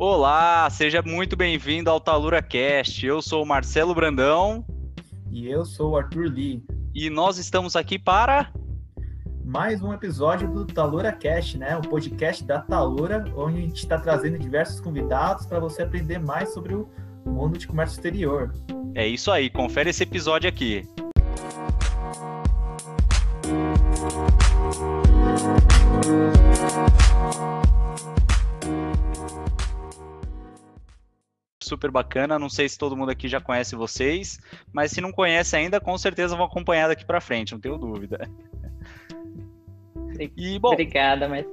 Olá, seja muito bem-vindo ao Talura Cast. Eu sou o Marcelo Brandão. E eu sou o Arthur Lee. E nós estamos aqui para mais um episódio do Talura Cast, né? O podcast da Talura, onde a gente está trazendo diversos convidados para você aprender mais sobre o mundo de comércio exterior. É isso aí, confere esse episódio aqui. Super bacana. Não sei se todo mundo aqui já conhece vocês, mas se não conhece ainda, com certeza vão acompanhar daqui para frente, não tenho dúvida. E, bom, Obrigada, mas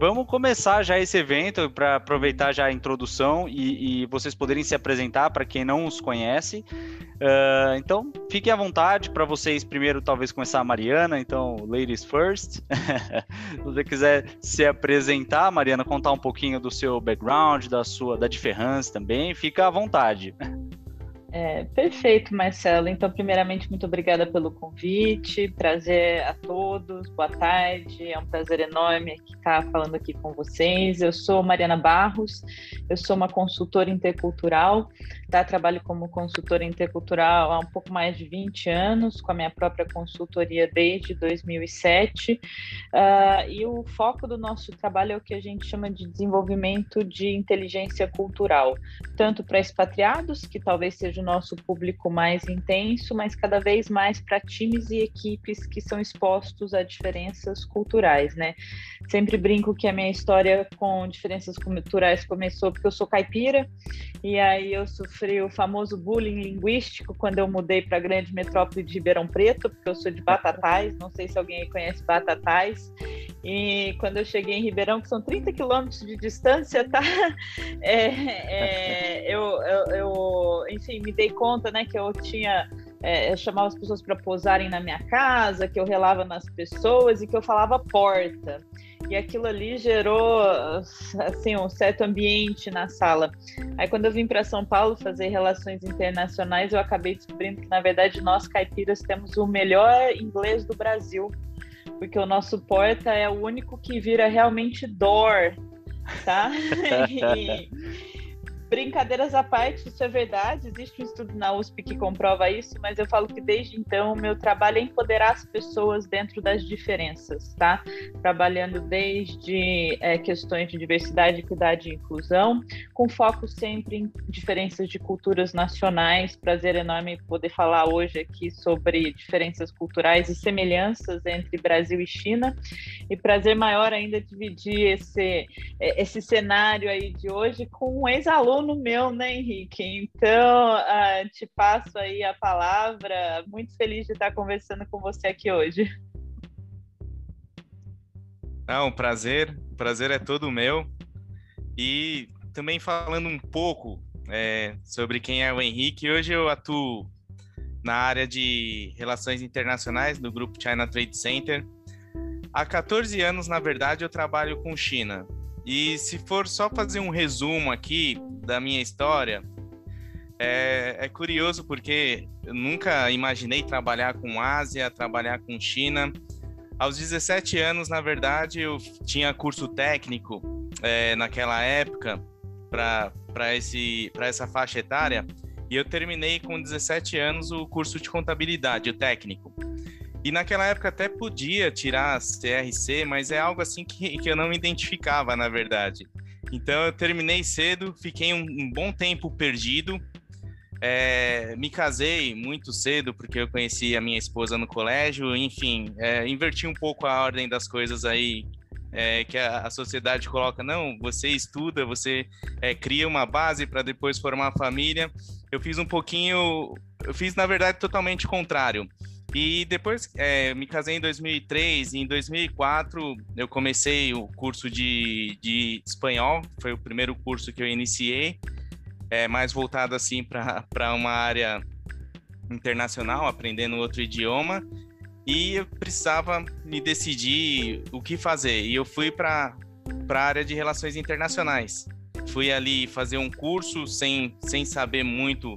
Vamos começar já esse evento para aproveitar já a introdução e, e vocês poderem se apresentar para quem não os conhece. Uh, então, fiquem à vontade para vocês primeiro talvez começar a Mariana, então ladies first. Se você quiser se apresentar, Mariana, contar um pouquinho do seu background, da sua da diferença também, fica à vontade. É, perfeito, Marcelo. Então, primeiramente, muito obrigada pelo convite. Prazer a todos. Boa tarde. É um prazer enorme estar falando aqui com vocês. Eu sou Mariana Barros. Eu sou uma consultora intercultural. Tá? Trabalho como consultora intercultural há um pouco mais de 20 anos, com a minha própria consultoria desde 2007. Uh, ah, e o foco do nosso trabalho é o que a gente chama de desenvolvimento de inteligência cultural, tanto para expatriados, que talvez seja o nosso público mais intenso, mas cada vez mais para times e equipes que são expostos a diferenças culturais, né? Sempre brinco que a minha história com diferenças culturais começou porque eu sou caipira, e aí eu sofri o famoso bullying linguístico quando eu mudei para a grande metrópole de Ribeirão Preto, porque eu sou de Batatais, não sei se alguém conhece Batatais, e quando eu cheguei em Ribeirão, que são 30 quilômetros de distância, tá? É, é, eu, eu, eu, enfim, me dei conta, né, que eu tinha é, eu chamava as pessoas para posarem na minha casa, que eu relava nas pessoas e que eu falava porta. E aquilo ali gerou assim um certo ambiente na sala. Aí quando eu vim para São Paulo fazer relações internacionais, eu acabei descobrindo que na verdade nós caipiras temos o melhor inglês do Brasil porque o nosso porta é o único que vira realmente door, tá? e, Brincadeiras à parte, isso é verdade, existe um estudo na USP que comprova isso, mas eu falo que desde então o meu trabalho é empoderar as pessoas dentro das diferenças, tá? Trabalhando desde é, questões de diversidade, equidade e inclusão, com foco sempre em diferenças de culturas nacionais. Prazer enorme poder falar hoje aqui sobre diferenças culturais e semelhanças entre Brasil e China. E prazer maior ainda dividir esse, é, esse cenário aí de hoje com um ex-aluno no meu, né, Henrique? Então, uh, te passo aí a palavra. Muito feliz de estar conversando com você aqui hoje. Não, um prazer, o prazer é todo meu. E também falando um pouco é, sobre quem é o Henrique, hoje eu atuo na área de relações internacionais do grupo China Trade Center. Há 14 anos, na verdade, eu trabalho com China. E se for só fazer um resumo aqui da minha história, é, é, curioso porque eu nunca imaginei trabalhar com Ásia, trabalhar com China. Aos 17 anos, na verdade, eu tinha curso técnico é, naquela época para essa faixa etária e eu terminei com 17 anos o curso de contabilidade, o técnico. E naquela época até podia tirar CRC, mas é algo assim que, que eu não me identificava, na verdade. Então eu terminei cedo, fiquei um, um bom tempo perdido. É, me casei muito cedo porque eu conheci a minha esposa no colégio, enfim, é, inverti um pouco a ordem das coisas aí é, que a, a, sociedade coloca, não, você estuda, você é, cria uma base para depois formar a família. Eu fiz um pouquinho, eu fiz na verdade totalmente contrário. E depois é, me casei em 2003 e em 2004 eu comecei o curso de, de espanhol, foi o primeiro curso que eu iniciei, é, mais voltado assim para uma área internacional, aprendendo outro idioma. E eu precisava me decidir o que fazer. E eu fui para a área de relações internacionais. Fui ali fazer um curso sem, sem saber muito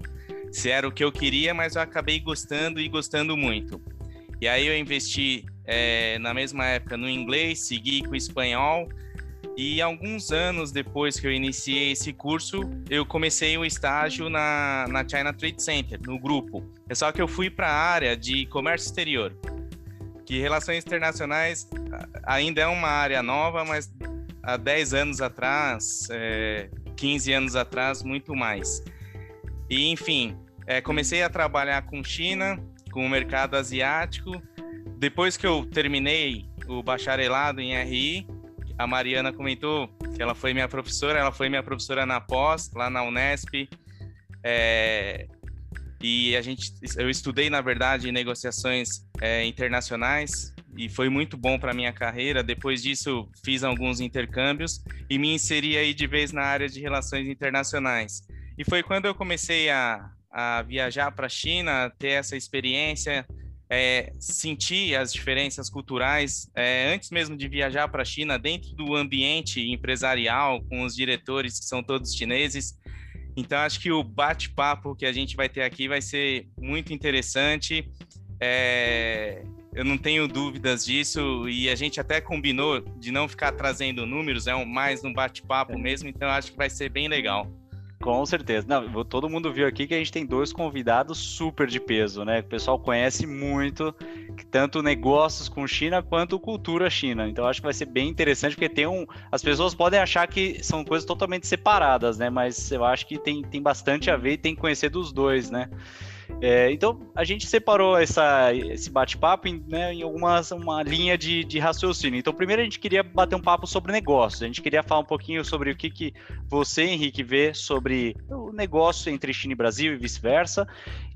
se era o que eu queria, mas eu acabei gostando e gostando muito. E aí eu investi é, na mesma época no inglês, segui com o espanhol, E alguns anos depois que eu iniciei esse curso, eu comecei o estágio na, na China Trade Center, no grupo. É só que eu fui para a área de comércio exterior, que relações internacionais ainda é uma área nova, mas há 10 anos atrás, é, 15 anos atrás, muito mais. E, enfim, é, comecei a trabalhar com China, com o mercado asiático. Depois que eu terminei o bacharelado em RI, a Mariana comentou que ela foi minha professora, ela foi minha professora na pós, lá na Unesp. É, e a gente, eu estudei, na verdade, negociações é, internacionais e foi muito bom para minha carreira. Depois disso, fiz alguns intercâmbios e me inseri aí de vez na área de relações internacionais. E foi quando eu comecei a, a viajar para a China, ter essa experiência, é, sentir as diferenças culturais é, antes mesmo de viajar para a China, dentro do ambiente empresarial, com os diretores que são todos chineses. Então, acho que o bate-papo que a gente vai ter aqui vai ser muito interessante. É, eu não tenho dúvidas disso e a gente até combinou de não ficar trazendo números, é um, mais um bate-papo mesmo, então acho que vai ser bem legal. Com certeza. Não, todo mundo viu aqui que a gente tem dois convidados super de peso, né? O pessoal conhece muito, tanto negócios com China quanto cultura China. Então acho que vai ser bem interessante, porque tem um. As pessoas podem achar que são coisas totalmente separadas, né? Mas eu acho que tem, tem bastante a ver e tem que conhecer dos dois, né? É, então, a gente separou essa, esse bate-papo em, né, em algumas, uma linha de, de, raciocínio. Então, primeiro a gente queria bater um papo sobre negócios. A gente queria falar um pouquinho sobre o que, que você, Henrique, vê sobre o negócio entre China e Brasil e vice-versa.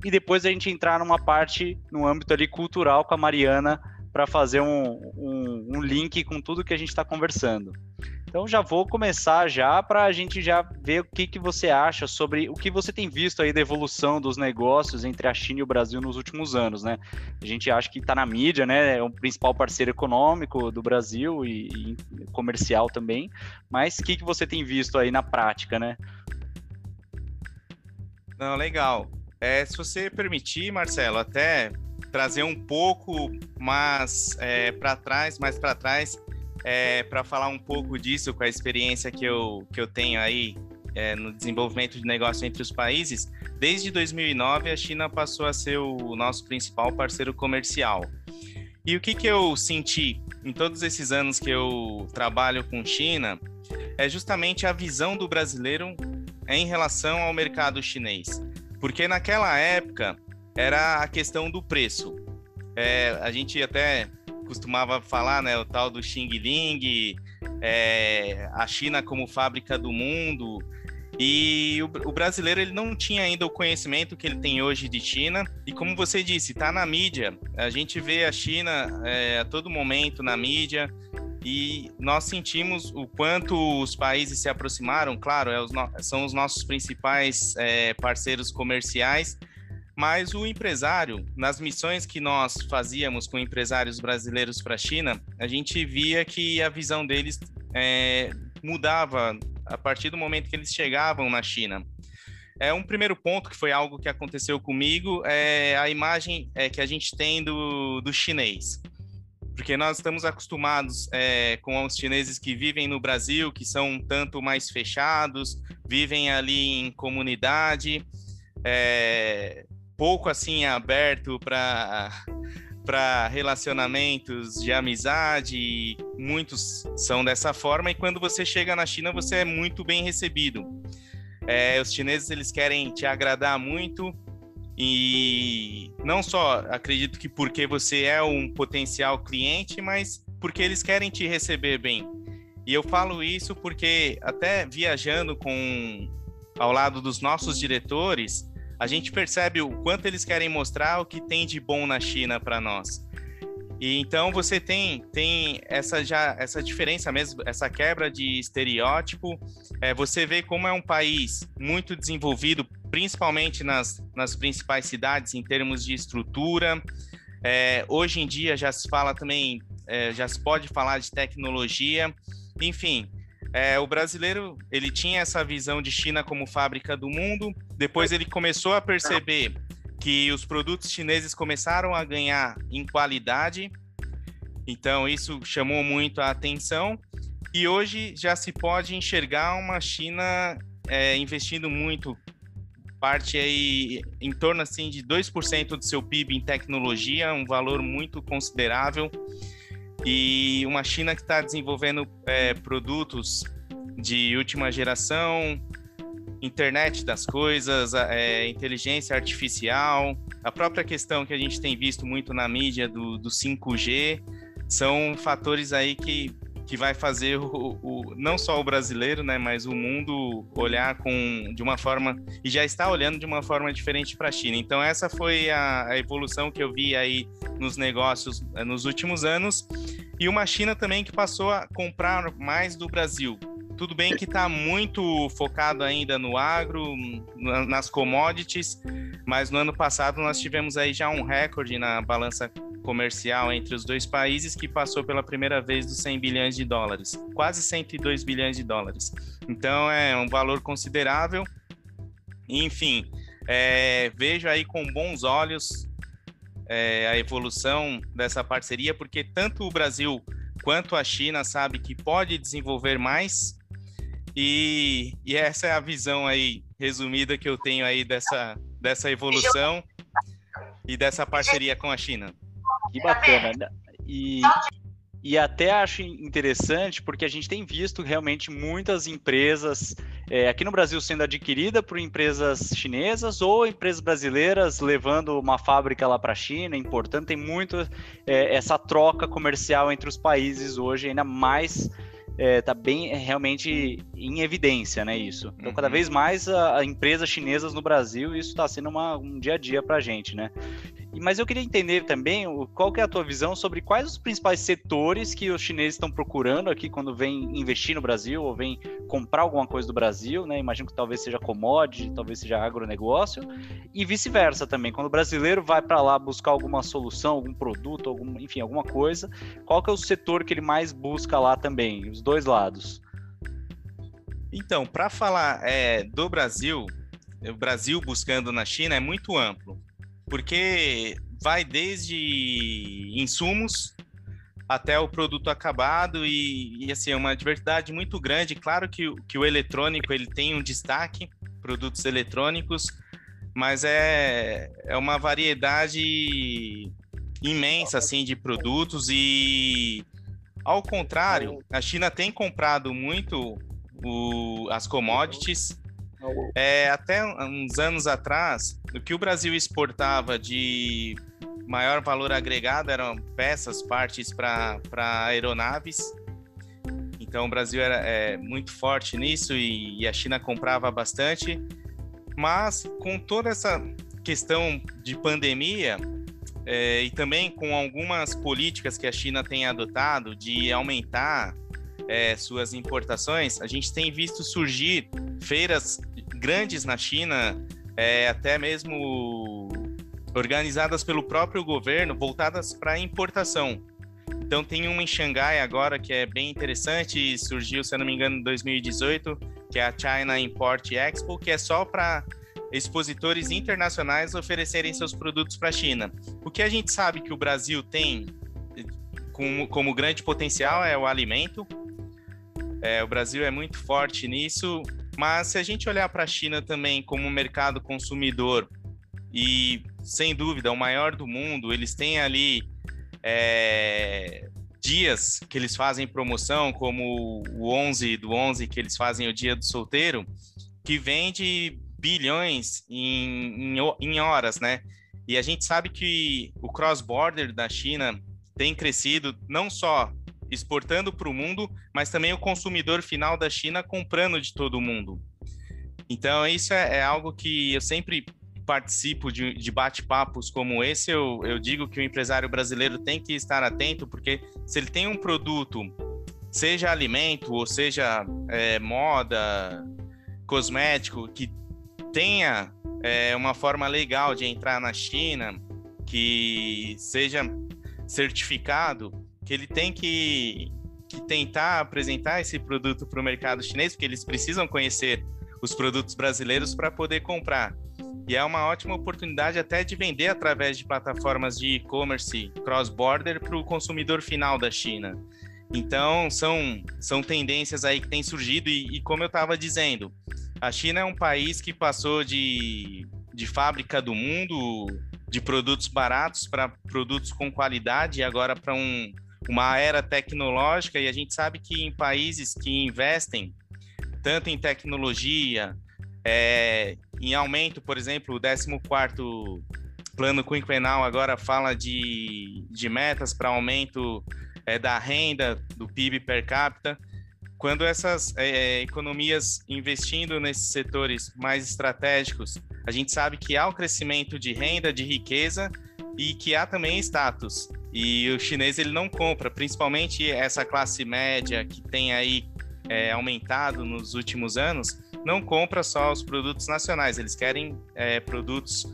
E depois a gente entrar numa parte, no âmbito ali cultural com a Mariana, para fazer um, um, um link com tudo que a gente está conversando. Então já vou começar já para a gente já ver o que, que você acha sobre o que você tem visto aí da evolução dos negócios entre a China e o Brasil nos últimos anos, né? A gente acha que está na mídia, né? É o principal parceiro econômico do Brasil e, e comercial também. Mas o que, que você tem visto aí na prática, né? Não, legal. É, se você permitir, Marcelo, até trazer um pouco mais é, para trás, mais para trás, é, para falar um pouco disso com a experiência que eu, que eu tenho aí é, no desenvolvimento de negócio entre os países, desde 2009 a China passou a ser o nosso principal parceiro comercial. E o que, que eu senti em todos esses anos que eu trabalho com China é justamente a visão do brasileiro em relação ao mercado chinês. Porque naquela época era a questão do preço. É, a gente até costumava falar, né, o tal do Xing Ling, é, a China como fábrica do mundo. E o, o, brasileiro ele não tinha ainda o conhecimento que ele tem hoje de China. E como você disse, está na mídia. A gente vê a China é, a todo momento na mídia. E nós sentimos o quanto os países se aproximaram. Claro, é os são os nossos principais é, parceiros comerciais mas o empresário, nas missões que nós fazíamos com empresários brasileiros para a China, a gente via que a visão deles é, mudava a partir do momento que eles chegavam na China. É um primeiro ponto que foi algo que aconteceu comigo é a imagem é, que a gente tem do, do chinês, porque nós estamos acostumados é, com os chineses que vivem no Brasil, que são um tanto mais fechados, vivem ali em comunidade, é, pouco assim aberto para para relacionamentos de amizade, muitos são dessa forma, e quando você chega na China, você é muito bem recebido. É, os chineses, eles querem te agradar muito, e não só, acredito que porque você é um potencial cliente, mas porque eles querem te receber bem. E eu falo isso porque até viajando com ao lado dos nossos diretores, a gente percebe o quanto eles querem mostrar o que tem de bom na China para nós. E então você tem, tem essa já essa diferença mesmo, essa quebra de estereótipo. É, você vê como é um país muito desenvolvido, principalmente nas, nas principais cidades em termos de estrutura. É, hoje em dia já se fala também, é, já se pode falar de tecnologia. Enfim, é, o brasileiro ele tinha essa visão de China como fábrica do mundo. Depois ele começou a perceber que os produtos chineses começaram a ganhar em qualidade. Então isso chamou muito a atenção. E hoje já se pode enxergar uma China é, investindo muito, parte aí em torno assim de 2% do seu PIB em tecnologia, um valor muito considerável. E uma China que está desenvolvendo é, produtos de última geração, internet das coisas, é, inteligência artificial, a própria questão que a gente tem visto muito na mídia do, do 5G, são fatores aí que, que vai fazer o, o, não só o brasileiro, né, mas o mundo olhar com, de uma forma, e já está olhando de uma forma diferente para a China. Então essa foi a, a evolução que eu vi aí nos negócios eh, nos últimos anos, e uma China também que passou a comprar mais do Brasil. Tudo bem que está muito focado ainda no agro, nas commodities, mas no ano passado nós tivemos aí já um recorde na balança comercial entre os dois países que passou pela primeira vez dos 100 bilhões de dólares, quase 102 bilhões de dólares. Então é um valor considerável. Enfim, é, vejo aí com bons olhos é, a evolução dessa parceria, porque tanto o Brasil quanto a China sabe que pode desenvolver mais e, e, essa é a visão aí resumida que eu tenho aí dessa, dessa evolução e dessa parceria com a China. Que bacana. Né? E, e até acho interessante porque a gente tem visto realmente muitas empresas é, aqui no Brasil sendo adquirida por empresas chinesas ou empresas brasileiras levando uma fábrica lá para a China, importando. Tem muito é, essa troca comercial entre os países hoje, ainda mais é, bem é, realmente em evidência, né? Isso. Então, cada uhum. vez mais a, a empresas chinesas no Brasil, isso está sendo uma, um dia a dia para a gente, né? Mas eu queria entender também qual que é a tua visão sobre quais os principais setores que os chineses estão procurando aqui quando vêm investir no Brasil ou vêm comprar alguma coisa do Brasil, né? Imagino que talvez seja commodity, talvez seja agronegócio, e vice-versa também. Quando o brasileiro vai para lá buscar alguma solução, algum produto, algum, enfim, alguma coisa, qual que é o setor que ele mais busca lá também? Os dois lados. Então, para falar é, do Brasil, o Brasil buscando na China é muito amplo porque vai desde insumos até o produto acabado e, e assim, é uma diversidade muito grande. Claro que, que o eletrônico ele tem um destaque, produtos eletrônicos, mas é, é uma variedade imensa assim de produtos e ao contrário, a China tem comprado muito o, as commodities é, até uns anos atrás, o que o Brasil exportava de maior valor agregado eram peças, partes para aeronaves. Então o Brasil era é, muito forte nisso e, e a China comprava bastante. Mas com toda essa questão de pandemia, é, e também com algumas políticas que a China tem adotado de aumentar é, suas importações, a gente tem visto surgir feiras grandes na China, é, até mesmo organizadas pelo próprio governo, voltadas para importação. Então tem uma em Xangai agora que é bem interessante, surgiu, se eu não me engano, em 2018, que é a China Import Expo, que é só para expositores internacionais oferecerem seus produtos para a China. O que a gente sabe que o Brasil tem como, como grande potencial é o alimento, é, o Brasil é muito forte nisso, mas se a gente olhar para a China também como mercado consumidor, e sem dúvida, o maior do mundo, eles têm ali é, dias que eles fazem promoção, como o 11 do 11, que eles fazem o dia do solteiro, que vende bilhões em, em, em horas, né? E a gente sabe que o cross-border da China tem crescido não só exportando para o mundo, mas também o consumidor final da China comprando de todo mundo. Então, isso é, é algo que eu sempre participo de, de bate-papos como esse. Eu, eu digo que o empresário brasileiro tem que estar atento, porque se ele tem um produto, seja alimento ou seja é, moda, cosmético, que tenha é, uma forma legal de entrar na China, que seja certificado, que ele tem que, que tentar apresentar esse produto para o mercado chinês, porque eles precisam conhecer os produtos brasileiros para poder comprar. E é uma ótima oportunidade até de vender através de plataformas de e-commerce cross-border para o consumidor final da China. Então, são, são tendências aí que têm surgido, e, e como eu estava dizendo, a China é um país que passou de, de fábrica do mundo, de produtos baratos para produtos com qualidade, e agora para um, uma era tecnológica, e a gente sabe que em países que investem tanto em tecnologia, é, em aumento, por exemplo, o 14º plano quinquenal agora fala de, de metas para aumento é, da renda, do PIB per capita. Quando essas é, economias investindo nesses setores mais estratégicos, a gente sabe que há o crescimento de renda, de riqueza e que há também status. E o chinês ele não compra, principalmente essa classe média que tem aí é, aumentado nos últimos anos, não compra só os produtos nacionais, eles querem é, produtos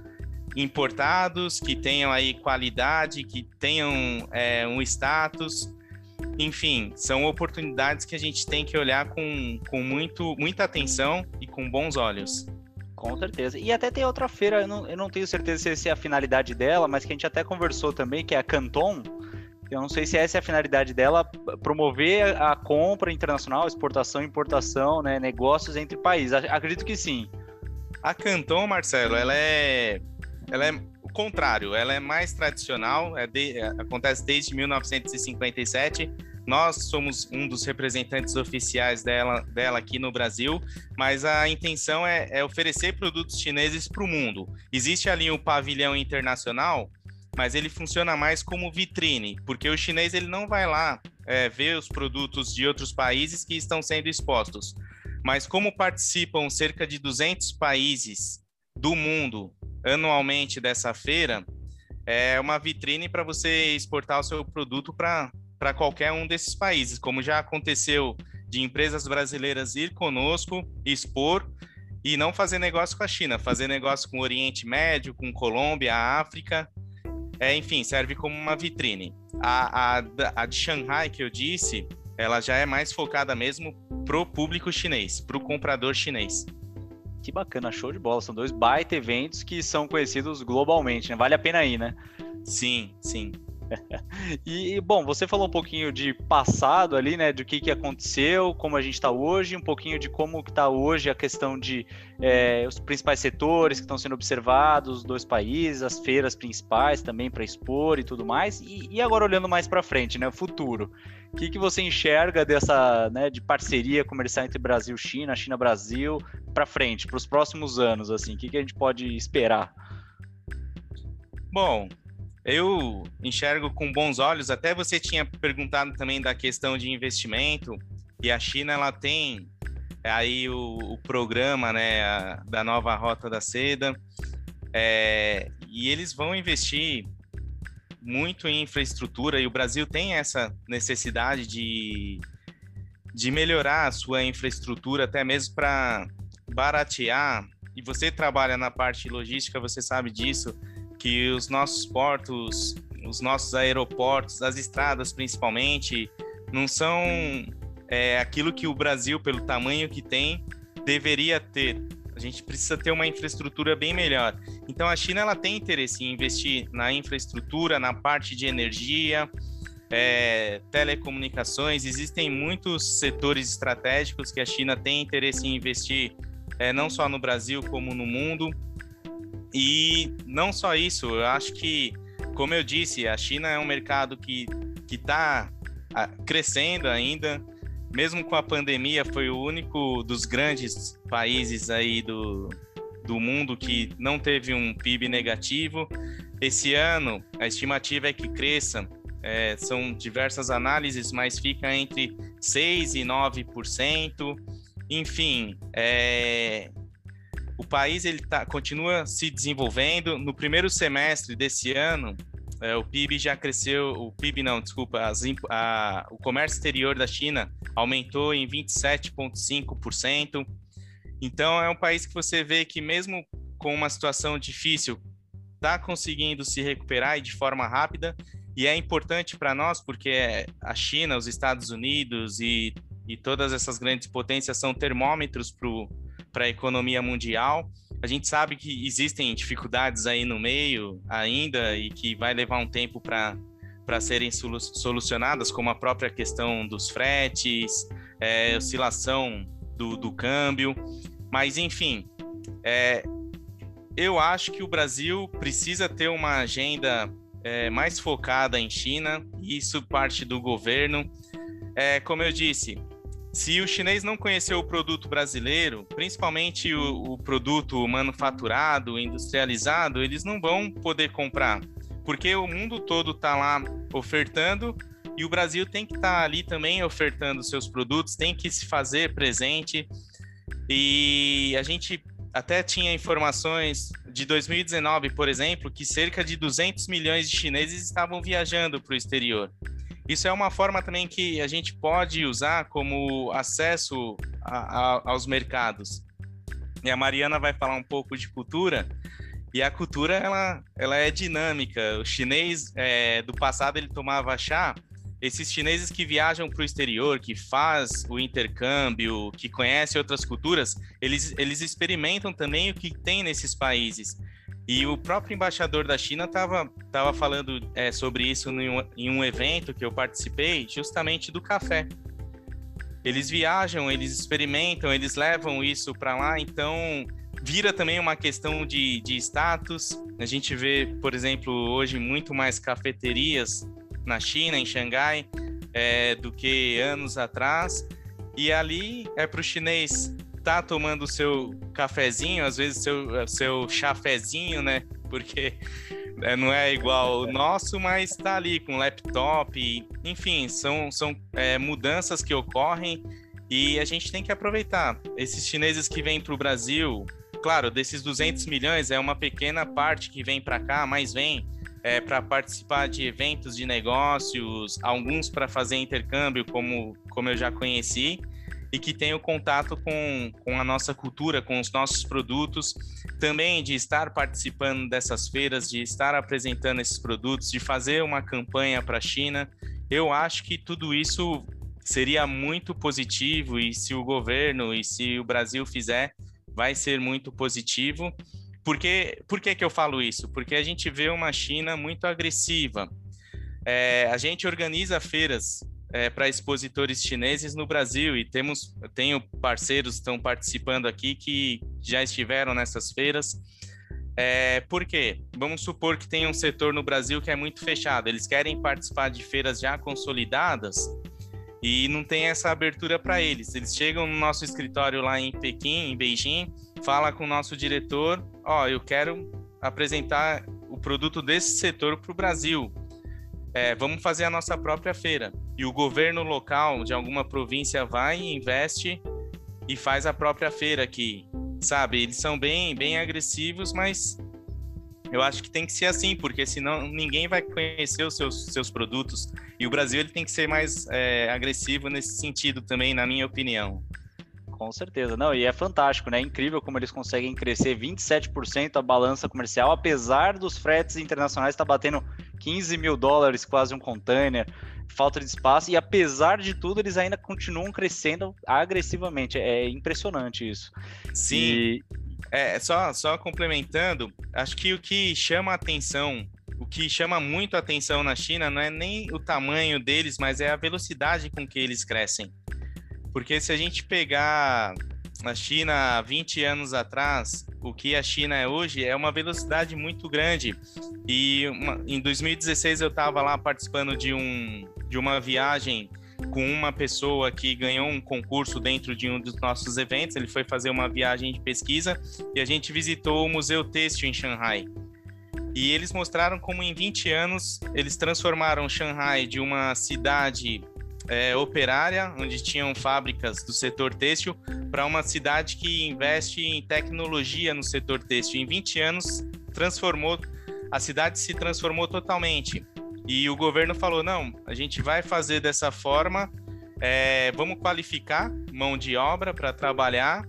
importados que tenham aí qualidade, que tenham é, um status. Enfim, são oportunidades que a gente tem que olhar com, com muito, muita atenção e com bons olhos. Com certeza. E até tem outra feira, eu não, eu não tenho certeza se é a finalidade dela, mas que a gente até conversou também, que é a Canton, eu não sei se essa é a finalidade dela, promover a compra internacional, exportação e importação, né, negócios entre países. Acredito que sim. A Canton, Marcelo, ela é, ela é o contrário, ela é mais tradicional, é de, é, acontece desde 1957. Nós somos um dos representantes oficiais dela, dela aqui no Brasil, mas a intenção é, é oferecer produtos chineses para o mundo. Existe ali o pavilhão internacional, mas ele funciona mais como vitrine, porque o chinês ele não vai lá é, ver os produtos de outros países que estão sendo expostos. Mas como participam cerca de 200 países do mundo anualmente dessa feira, é uma vitrine para você exportar o seu produto para qualquer um desses países, como já aconteceu de empresas brasileiras ir conosco, expor e não fazer negócio com a China, fazer negócio com o Oriente Médio, com Colômbia, África é, enfim, serve como uma vitrine. A, a, a de Shanghai, que eu disse, ela já é mais focada mesmo pro público chinês, pro comprador chinês. Que bacana, show de bola. São dois baita eventos que são conhecidos globalmente, né? Vale a pena ir, né? Sim, sim. e, bom, você falou um pouquinho de passado ali, né? Do que, que aconteceu, como a gente está hoje, um pouquinho de como está hoje a questão de é, os principais setores que estão sendo observados, os dois países, as feiras principais também para expor e tudo mais. E, e agora olhando mais para frente, né? O futuro. O que, que você enxerga dessa, né, de parceria comercial entre Brasil e China, China-Brasil, para frente, para os próximos anos, assim? O que, que a gente pode esperar? Bom, eu enxergo com bons olhos. Até você tinha perguntado também da questão de investimento e a China ela tem aí o, o programa, né, a, da nova rota da seda, é, e eles vão investir muito em infraestrutura e o Brasil tem essa necessidade de, de melhorar a sua infraestrutura até mesmo para baratear. E você trabalha na parte logística, você sabe disso que os nossos portos, os nossos aeroportos, as estradas principalmente, não são é, aquilo que o Brasil, pelo tamanho que tem, deveria ter. A gente precisa ter uma infraestrutura bem melhor. Então a China ela tem interesse em investir na infraestrutura, na parte de energia, é, telecomunicações. Existem muitos setores estratégicos que a China tem interesse em investir, é, não só no Brasil como no mundo. E não só isso, eu acho que, como eu disse, a China é um mercado que está crescendo ainda, mesmo com a pandemia, foi o único dos grandes países aí do, do mundo que não teve um PIB negativo. Esse ano, a estimativa é que cresça, é, são diversas análises, mas fica entre 6% e 9%. Enfim, é, o país ele tá, continua se desenvolvendo. No primeiro semestre desse ano, é, o PIB já cresceu, o PIB não, desculpa, as, a, o comércio exterior da China aumentou em 27,5%. Então é um país que você vê que mesmo com uma situação difícil, está conseguindo se recuperar e de forma rápida. E é importante para nós porque a China, os Estados Unidos e, e todas essas grandes potências são termômetros para o para a economia mundial. A gente sabe que existem dificuldades aí no meio ainda e que vai levar um tempo para para serem solucionadas, como a própria questão dos fretes, é, oscilação do, do, câmbio. Mas, enfim, é, eu acho que o Brasil precisa ter uma agenda é, mais focada em China, e isso parte do governo. É, como eu disse, se o chinês não conhecer o produto brasileiro, principalmente o, o produto manufaturado, industrializado, eles não vão poder comprar porque o mundo todo está lá ofertando e o Brasil tem que estar tá ali também ofertando seus produtos, tem que se fazer presente. E a gente até tinha informações de 2019, por exemplo, que cerca de 200 milhões de chineses estavam viajando para o exterior. Isso é uma forma também que a gente pode usar como acesso a, a, aos mercados. E a Mariana vai falar um pouco de cultura, e a cultura, ela, ela é dinâmica. O chinês é, do passado, ele tomava chá. Esses chineses que viajam para o exterior, que faz o intercâmbio, que conhecem outras culturas, eles, eles experimentam também o que tem nesses países. E o próprio embaixador da China estava tava falando é, sobre isso em um, em um evento que eu participei, justamente do café. Eles viajam, eles experimentam, eles levam isso para lá, então vira também uma questão de, de status. A gente vê, por exemplo, hoje muito mais cafeterias na China, em Xangai, é, do que anos atrás. E ali é para o chinês tá tomando seu cafezinho, às vezes seu seu chafezinho, né? Porque é, não é igual o nosso, mas está ali com laptop. Enfim, são, são é, mudanças que ocorrem e a gente tem que aproveitar. Esses chineses que vêm para o Brasil, claro, desses 200 milhões é uma pequena parte que vem para cá, mas vem é, para participar de eventos de negócios, alguns para fazer intercâmbio, como, como eu já conheci, e que o contato com, com a nossa cultura, com os nossos produtos, também de estar participando dessas feiras, de estar apresentando esses produtos, de fazer uma campanha para a China. Eu acho que tudo isso seria muito positivo e se o governo e se o Brasil fizer, vai ser muito positivo. Porque, por que, que eu falo isso? Porque a gente vê uma China muito agressiva. É, a gente organiza feiras é, para expositores chineses no Brasil e temos tenho parceiros que estão participando aqui que já estiveram nessas feiras. É, por quê? Vamos supor que tem um setor no Brasil que é muito fechado. Eles querem participar de feiras já consolidadas e não tem essa abertura para eles. Eles chegam no nosso escritório lá em Pequim, em Beijing, fala com o nosso diretor, ó, oh, eu quero apresentar o produto desse setor para o Brasil. É, vamos fazer a nossa própria feira. E o governo local de alguma província vai, investe e faz a própria feira aqui, sabe? Eles são bem, bem agressivos, mas eu acho que tem que ser assim, porque senão ninguém vai conhecer os seus, seus produtos. E o Brasil ele tem que ser mais é, agressivo nesse sentido também, na minha opinião. Com certeza, não, e é fantástico, né? É incrível como eles conseguem crescer 27% a balança comercial, apesar dos fretes internacionais estar tá batendo 15 mil dólares, quase um container, falta de espaço, e apesar de tudo, eles ainda continuam crescendo agressivamente. É impressionante isso. Sim. E, é, só, só complementando, acho que o que chama a atenção, o que chama muito a atenção na China não é nem o tamanho deles, mas é a velocidade com que eles crescem. Porque se a gente pegar a China 20 anos atrás, o que a China é hoje é uma velocidade muito grande. E uma, em 2016 eu estava lá participando de, um, de uma viagem com uma pessoa que ganhou um concurso dentro de um dos nossos eventos. Ele foi fazer uma viagem de pesquisa e a gente visitou o Museu Têxtil em Shanghai. E eles mostraram como em 20 anos eles transformaram Shanghai de uma cidade é, operária, onde tinham fábricas do setor têxtil, para uma cidade que investe em tecnologia no setor têxtil. Em 20 anos, transformou a cidade se transformou totalmente. E o governo falou: não, a gente vai fazer dessa forma, é, vamos qualificar mão de obra para trabalhar,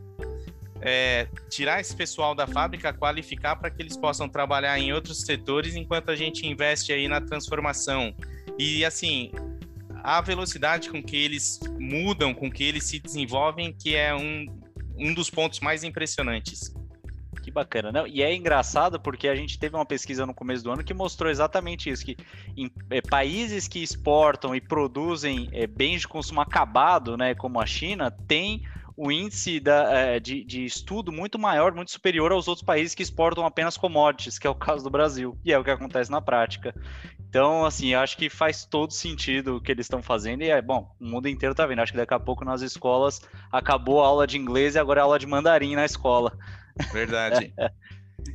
é, tirar esse pessoal da fábrica, qualificar para que eles possam trabalhar em outros setores enquanto a gente investe aí na transformação. E assim, a velocidade com que eles mudam, com que eles se desenvolvem, que é um, um dos pontos mais impressionantes. Que bacana, né? E é engraçado porque a gente teve uma pesquisa no começo do ano que mostrou exatamente isso, que em é, países que exportam e produzem é, bens de consumo acabado, né, como a China, tem o índice da, é, de, de, estudo muito maior, muito superior aos outros países que exportam apenas commodities, que é o caso do Brasil, e é o que acontece na prática. Então, assim, acho que faz todo sentido o que eles estão fazendo, e é bom, o mundo inteiro está vendo. Acho que daqui a pouco nas escolas acabou a aula de inglês e agora é aula de mandarim na escola. Verdade.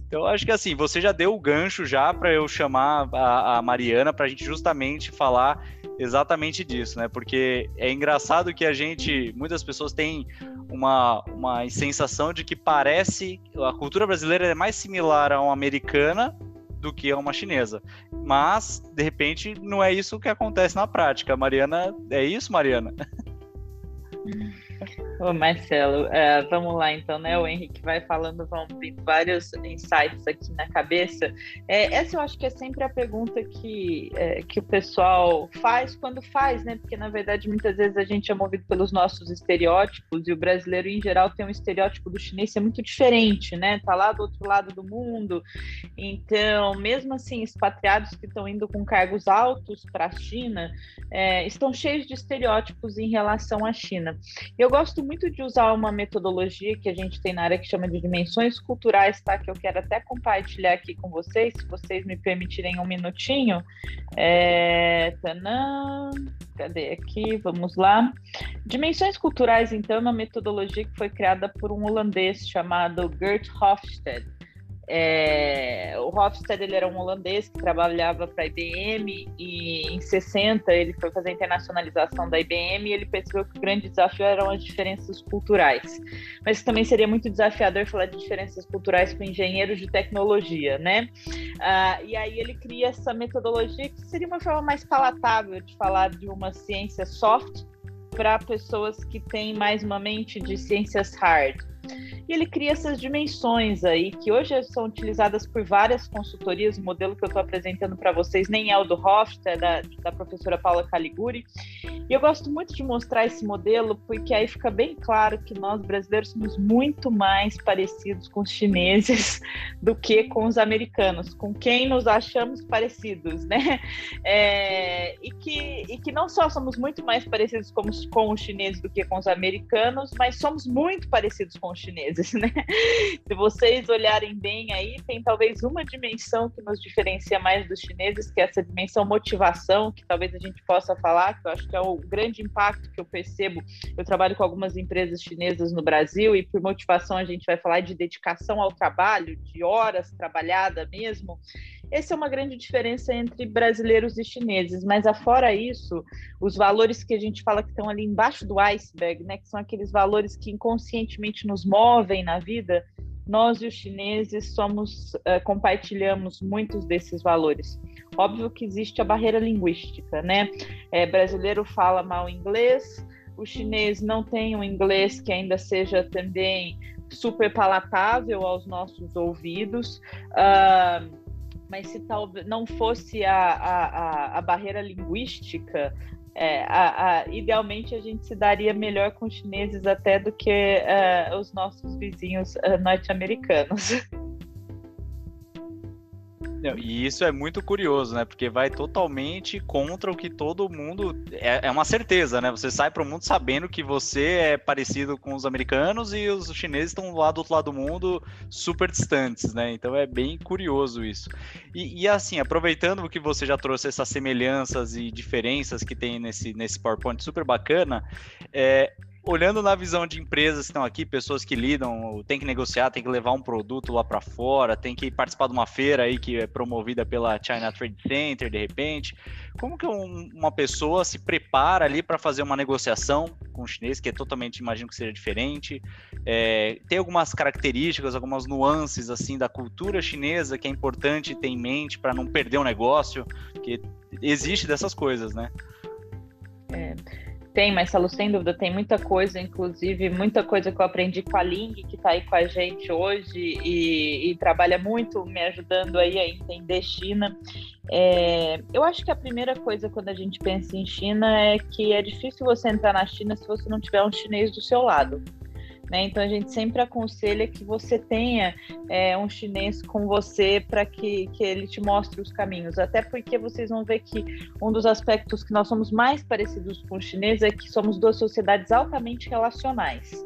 Então, acho que assim, você já deu o gancho já para eu chamar a, a Mariana para a gente justamente falar exatamente disso, né? Porque é engraçado que a gente, muitas pessoas têm uma, uma sensação de que parece a cultura brasileira é mais similar a uma americana do que a uma chinesa. Mas, de repente, não é isso que acontece na prática. Mariana, é isso, Mariana? Ô Marcelo, uh, vamos lá então, né? O Henrique vai falando, vão vir vários insights aqui na cabeça. É, essa eu acho que é sempre a pergunta que, é, que o pessoal faz quando faz, né? Porque na verdade muitas vezes a gente é movido pelos nossos estereótipos e o brasileiro em geral tem um estereótipo do chinês é muito diferente, né? Tá lá do outro lado do mundo. Então, mesmo assim, expatriados que estão indo com cargos altos para a China é, estão cheios de estereótipos em relação à China. Eu gosto muito de usar uma metodologia que a gente tem na área que chama de dimensões culturais, tá? Que eu quero até compartilhar aqui com vocês, se vocês me permitirem um minutinho. É... Cadê aqui? Vamos lá. Dimensões culturais, então, é uma metodologia que foi criada por um holandês chamado Gert Hofstede. É, o Hofstede era um holandês que trabalhava para a IBM e em 60 ele foi fazer a internacionalização da IBM e ele percebeu que o grande desafio eram as diferenças culturais. Mas também seria muito desafiador falar de diferenças culturais com engenheiros de tecnologia, né? Ah, e aí ele cria essa metodologia que seria uma forma mais palatável de falar de uma ciência soft para pessoas que têm mais uma mente de ciências hard. E ele cria essas dimensões aí, que hoje são utilizadas por várias consultorias. O modelo que eu estou apresentando para vocês nem é o do Hoft, é da, da professora Paula Caliguri. E eu gosto muito de mostrar esse modelo, porque aí fica bem claro que nós brasileiros somos muito mais parecidos com os chineses do que com os americanos, com quem nos achamos parecidos, né? É, e, que, e que não só somos muito mais parecidos com, com os chineses do que com os americanos, mas somos muito parecidos com os chineses, né? Se vocês olharem bem aí, tem talvez uma dimensão que nos diferencia mais dos chineses, que é essa dimensão motivação, que talvez a gente possa falar, que eu acho que é o grande impacto que eu percebo. Eu trabalho com algumas empresas chinesas no Brasil e por motivação a gente vai falar de dedicação ao trabalho, de horas trabalhada mesmo. Essa é uma grande diferença entre brasileiros e chineses, mas afora isso, os valores que a gente fala que estão ali embaixo do iceberg, né, que são aqueles valores que inconscientemente nos movem na vida, nós e os chineses somos uh, compartilhamos muitos desses valores. Óbvio que existe a barreira linguística, né? É, brasileiro fala mal inglês, o chinês não tem um inglês que ainda seja também super palatável aos nossos ouvidos. Uh, mas se talvez não fosse a, a, a, barreira linguística, é, a, a, idealmente a gente se daria melhor com os chineses até do que uh, os nossos vizinhos uh, norte-americanos. E isso é muito curioso, né? Porque vai totalmente contra o que todo mundo. É, é uma certeza, né? Você sai para o mundo sabendo que você é parecido com os americanos e os chineses estão lá do outro lado do mundo, super distantes, né? Então é bem curioso isso. E, e assim, aproveitando que você já trouxe essas semelhanças e diferenças que tem nesse, nesse PowerPoint super bacana, é, olhando na visão de empresas que estão aqui, pessoas que lidam, tem que negociar, tem que levar um produto lá para fora, tem que participar de uma feira aí que é promovida pela China Trade Center, de repente. Como que um, uma pessoa se prepara ali para fazer uma negociação com o chinês, que é totalmente, imagino que seja diferente? É, tem algumas características, algumas nuances assim da cultura chinesa que é importante ter em mente para não perder o um negócio, que existe dessas coisas, né? É. Tem, Marcelo, sem dúvida, tem muita coisa, inclusive muita coisa que eu aprendi com a Ling, que está aí com a gente hoje e, e, trabalha muito me ajudando aí a entender China. É, eu acho que a primeira coisa quando a gente pensa em China é que é difícil você entrar na China se você não tiver um chinês do seu lado. Né? Então a gente sempre aconselha que você tenha é, um chinês com você para que, que ele te mostre os caminhos. Até porque vocês vão ver que um dos aspectos que nós somos mais parecidos com os chineses é que somos duas sociedades altamente relacionais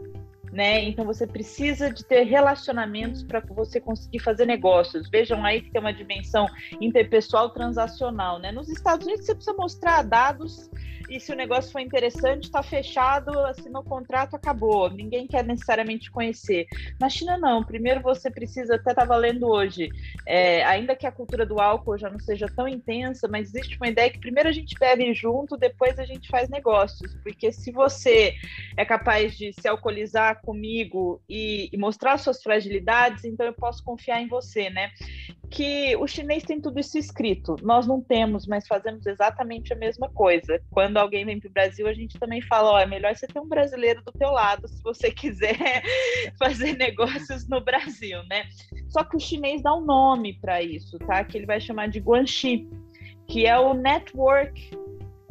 né? Então você precisa de ter relacionamentos para você conseguir fazer negócios. Vejam aí que tem uma dimensão interpessoal transacional, né? Nos Estados Unidos você precisa mostrar dados e se o negócio for interessante, está fechado, assinou o contrato, acabou. Ninguém quer necessariamente conhecer. Na China, não. Primeiro você precisa, até estava lendo hoje, é, ainda que a cultura do álcool já não seja tão intensa, mas existe uma ideia que primeiro a gente bebe junto, depois a gente faz negócios. Porque se você é capaz de se alcoolizar comigo e, e mostrar suas fragilidades, então eu posso confiar em você, né? Que o chinês tem tudo isso escrito. Nós não temos, mas fazemos exatamente a mesma coisa. Quando alguém vem para o Brasil, a gente também fala: ó, é melhor você ter um brasileiro do teu lado se você quiser fazer negócios no Brasil, né? Só que o chinês dá um nome para isso, tá? Que ele vai chamar de guanxi, que é o network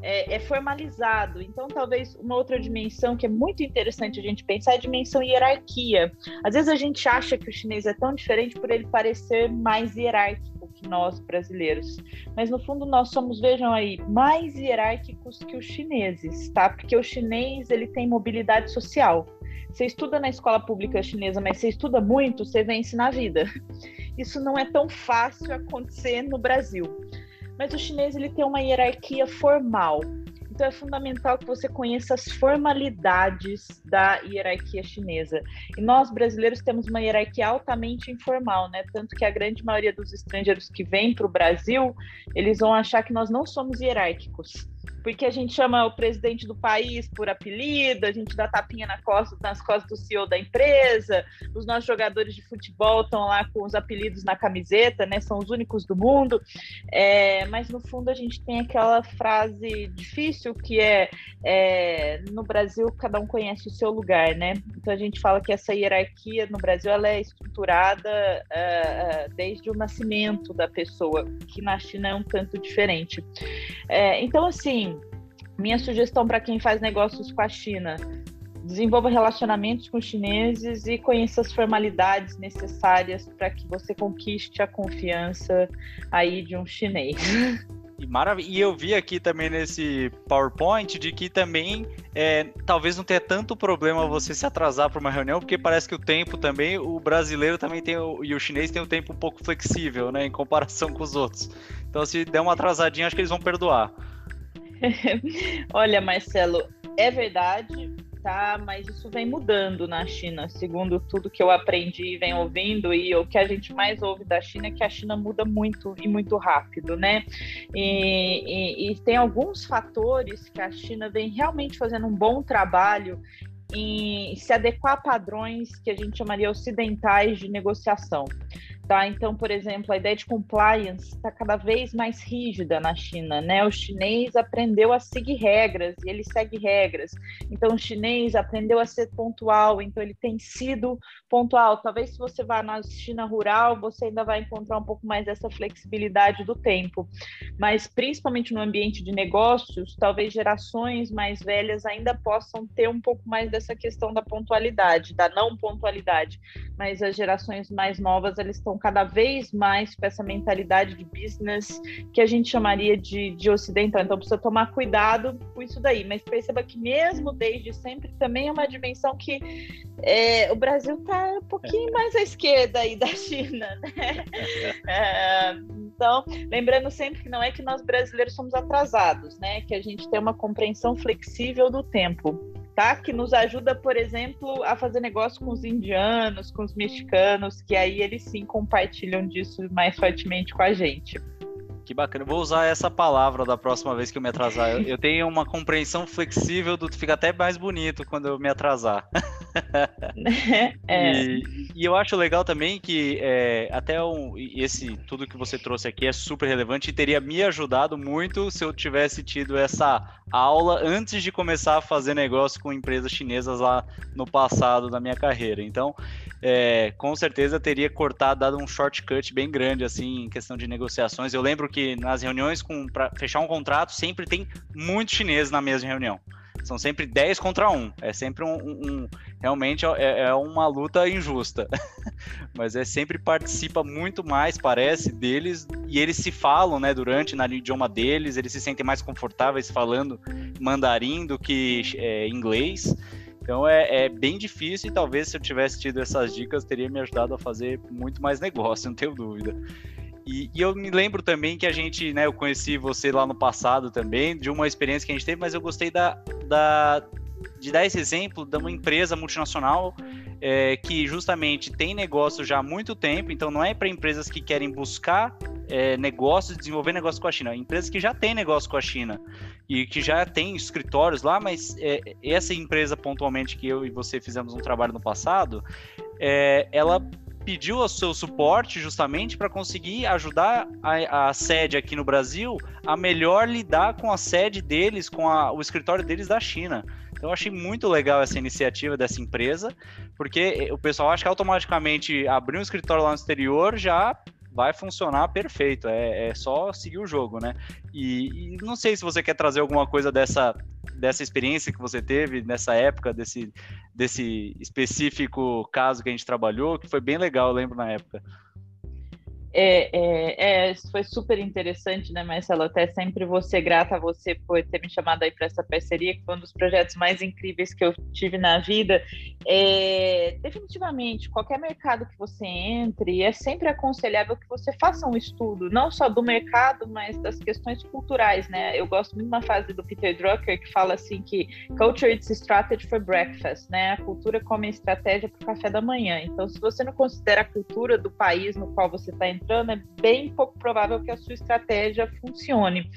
é, é, formalizado. Então, talvez uma outra dimensão que é muito interessante a gente pensar é a dimensão hierarquia. Às vezes a gente acha que o chinês é tão diferente por ele parecer mais hierárquico nós brasileiros, mas no fundo nós somos, vejam aí, mais hierárquicos que os chineses, tá? Porque o chinês ele tem mobilidade social. Você estuda na escola pública chinesa, mas você estuda muito, você vence na vida. Isso não é tão fácil acontecer no Brasil. Mas o chinês ele tem uma hierarquia formal. É fundamental que você conheça as formalidades da hierarquia chinesa. E nós brasileiros temos uma hierarquia altamente informal, né? Tanto que a grande maioria dos estrangeiros que vêm para o Brasil, eles vão achar que nós não somos hierárquicos porque a gente chama o presidente do país por apelido, a gente dá tapinha na costa, nas costas do CEO da empresa, os nossos jogadores de futebol estão lá com os apelidos na camiseta, né? São os únicos do mundo. É, mas no fundo a gente tem aquela frase difícil que é, é, no Brasil cada um conhece o seu lugar, né? Então a gente fala que essa hierarquia no Brasil ela é estruturada uh, desde o nascimento da pessoa, que na China é um tanto diferente. É, então assim minha sugestão para quem faz negócios com a China: desenvolva relacionamentos com chineses e conheça as formalidades necessárias para que você conquiste a confiança aí de um chinês. E, maravilha. e eu vi aqui também nesse PowerPoint de que também é, talvez não tenha tanto problema você se atrasar para uma reunião, porque parece que o tempo também, o brasileiro também tem, e o chinês tem um tempo um pouco flexível, né, em comparação com os outros. Então, se der uma atrasadinha, acho que eles vão perdoar. Olha, Marcelo, é verdade, tá? Mas isso vem mudando na China, segundo tudo que eu aprendi e venho ouvindo, e o que a gente mais ouve da China é que a China muda muito e muito rápido, né? E, e, e tem alguns fatores que a China vem realmente fazendo um bom trabalho em se adequar a padrões que a gente chamaria ocidentais de negociação. Tá? Então, por exemplo, a ideia de compliance está cada vez mais rígida na China. Né? O chinês aprendeu a seguir regras e ele segue regras. Então, o chinês aprendeu a ser pontual, então ele tem sido pontual. Talvez se você vá na China rural, você ainda vai encontrar um pouco mais dessa flexibilidade do tempo. Mas, principalmente no ambiente de negócios, talvez gerações mais velhas ainda possam ter um pouco mais dessa questão da pontualidade, da não pontualidade. Mas as gerações mais novas, eles estão cada vez mais com essa mentalidade de business que a gente chamaria de, de ocidental. Então precisa tomar cuidado com isso daí. Mas perceba que mesmo desde sempre também é uma dimensão que é, o Brasil está um pouquinho mais à esquerda aí da China, né? É, então, lembrando sempre que não é que nós brasileiros somos atrasados, né? Que a gente tem uma compreensão flexível do tempo tá? Que nos ajuda, por exemplo, a fazer negócio com os indianos, com os mexicanos, que aí eles sim compartilham disso mais fortemente com a gente. Que bacana. Vou usar essa palavra da próxima vez que eu me atrasar. Eu, eu tenho uma compreensão flexível do fica até mais bonito quando eu me atrasar. é. e, e, eu acho legal também que é, até um, esse tudo que você trouxe aqui é super relevante e teria me ajudado muito se eu tivesse tido essa aula antes de começar a fazer negócio com empresas chinesas lá no passado da minha carreira. Então, é, com certeza teria cortado, dado um shortcut bem grande assim em questão de negociações. Eu lembro que nas reuniões para fechar um contrato sempre tem muito chinês na mesa de reunião São sempre 10 contra 1. É sempre um. um, um realmente é, é, uma luta injusta. Mas é sempre participa muito mais, parece, deles. E eles se falam, né, durante, no idioma deles. Eles se sentem mais confortáveis falando mandarim do que é, inglês. Então é, é, bem difícil e talvez se eu tivesse tido essas dicas teria me ajudado a fazer muito mais negócio, não tenho dúvida. E, e, eu me lembro também que a gente, né, eu conheci você lá no passado também, de uma experiência que a gente teve, mas eu gostei da, da de dar esse exemplo de uma empresa multinacional é, que justamente tem negócio já há muito tempo, então não é para empresas que querem buscar é, negócios, desenvolver negócio com a China, empresas que já têm negócio com a China e que já tem escritórios lá, mas é, essa empresa pontualmente que eu e você fizemos um trabalho no passado, é, ela pediu o seu suporte justamente para conseguir ajudar a, a, sede aqui no Brasil a melhor lidar com a sede deles, com a, o escritório deles da China. Então eu achei muito legal essa iniciativa dessa empresa, porque o pessoal acha que automaticamente abrir um escritório lá no exterior já vai funcionar perfeito. É, é só seguir o jogo, né? E, e, não sei se você quer trazer alguma coisa dessa, dessa experiência que você teve nessa época, desse, desse específico caso que a gente trabalhou, que foi bem legal, eu lembro na época. É, é, é, foi super interessante, né, Marcelo? Até sempre ser grata a você por ter me chamado aí para essa parceria, que foi um dos projetos mais incríveis que eu tive na vida. É, definitivamente, qualquer mercado que você entre, é sempre aconselhável que você faça um estudo, não só do mercado, mas das questões culturais, né? Eu gosto muito de uma frase do Peter Drucker que fala assim que culture is strategy for breakfast, né? A cultura como estratégia para o café da manhã. Então, se você não considera a cultura do país no qual você está entrando, entrando, é bem pouco provável que a sua estratégia funcione.